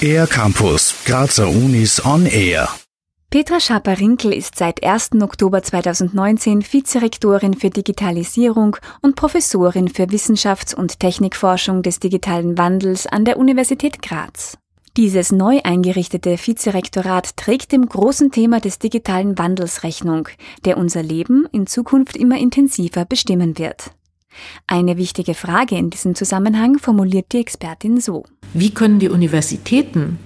Air Campus, Grazer Unis on Air. Petra Schaper-Rinkel ist seit 1. Oktober 2019 Vizerektorin für Digitalisierung und Professorin für Wissenschafts- und Technikforschung des digitalen Wandels an der Universität Graz. Dieses neu eingerichtete Vizerektorat trägt dem großen Thema des digitalen Wandels Rechnung, der unser Leben in Zukunft immer intensiver bestimmen wird. Eine wichtige Frage in diesem Zusammenhang formuliert die Expertin so. Wie können die Universitäten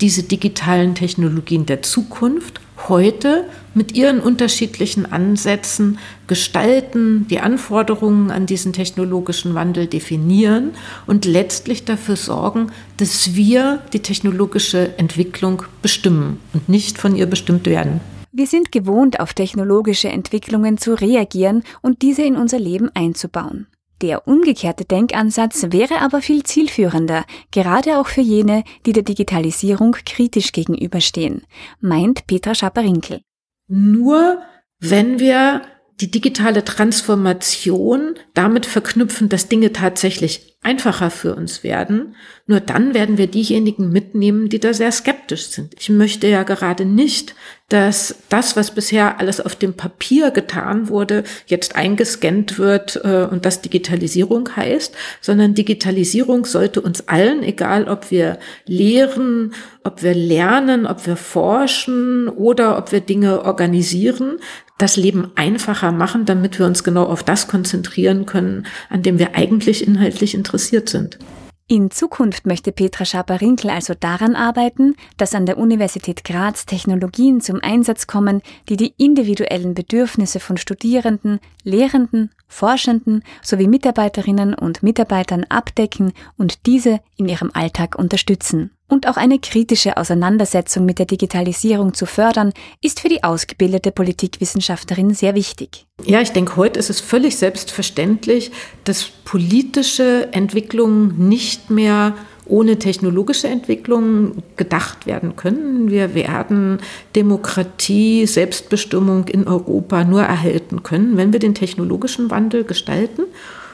diese digitalen Technologien der Zukunft heute mit ihren unterschiedlichen Ansätzen gestalten, die Anforderungen an diesen technologischen Wandel definieren und letztlich dafür sorgen, dass wir die technologische Entwicklung bestimmen und nicht von ihr bestimmt werden. Wir sind gewohnt, auf technologische Entwicklungen zu reagieren und diese in unser Leben einzubauen. Der umgekehrte Denkansatz wäre aber viel zielführender, gerade auch für jene, die der Digitalisierung kritisch gegenüberstehen, meint Petra Schapperinkel. Nur wenn wir die digitale Transformation damit verknüpfen, dass Dinge tatsächlich einfacher für uns werden, nur dann werden wir diejenigen mitnehmen, die da sehr skeptisch sind. Ich möchte ja gerade nicht, dass das, was bisher alles auf dem Papier getan wurde, jetzt eingescannt wird äh, und das Digitalisierung heißt, sondern Digitalisierung sollte uns allen, egal ob wir lehren, ob wir lernen, ob wir forschen oder ob wir Dinge organisieren, das Leben einfacher machen, damit wir uns genau auf das konzentrieren können, an dem wir eigentlich inhaltlich interessiert sind. In Zukunft möchte Petra Schaper-Rinkel also daran arbeiten, dass an der Universität Graz Technologien zum Einsatz kommen, die die individuellen Bedürfnisse von Studierenden, Lehrenden, Forschenden sowie Mitarbeiterinnen und Mitarbeitern abdecken und diese in ihrem Alltag unterstützen. Und auch eine kritische Auseinandersetzung mit der Digitalisierung zu fördern, ist für die ausgebildete Politikwissenschaftlerin sehr wichtig. Ja, ich denke, heute ist es völlig selbstverständlich, dass politische Entwicklungen nicht mehr ohne technologische Entwicklung gedacht werden können. Wir werden Demokratie, Selbstbestimmung in Europa nur erhalten können, wenn wir den technologischen Wandel gestalten.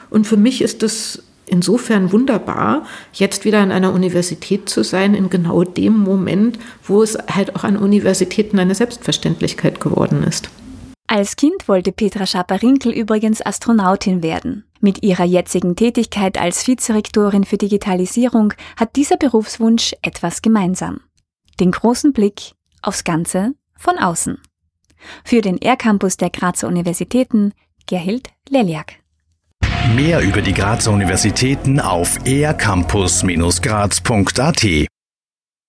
Und für mich ist es insofern wunderbar, jetzt wieder an einer Universität zu sein, in genau dem Moment, wo es halt auch an Universitäten eine Selbstverständlichkeit geworden ist. Als Kind wollte Petra Schaper-Rinkel übrigens Astronautin werden. Mit ihrer jetzigen Tätigkeit als Vizerektorin für Digitalisierung hat dieser Berufswunsch etwas gemeinsam. Den großen Blick aufs Ganze von außen. Für den R-Campus der Grazer Universitäten Gerhild Leliak. Mehr über die Grazer Universitäten auf ercampus-graz.at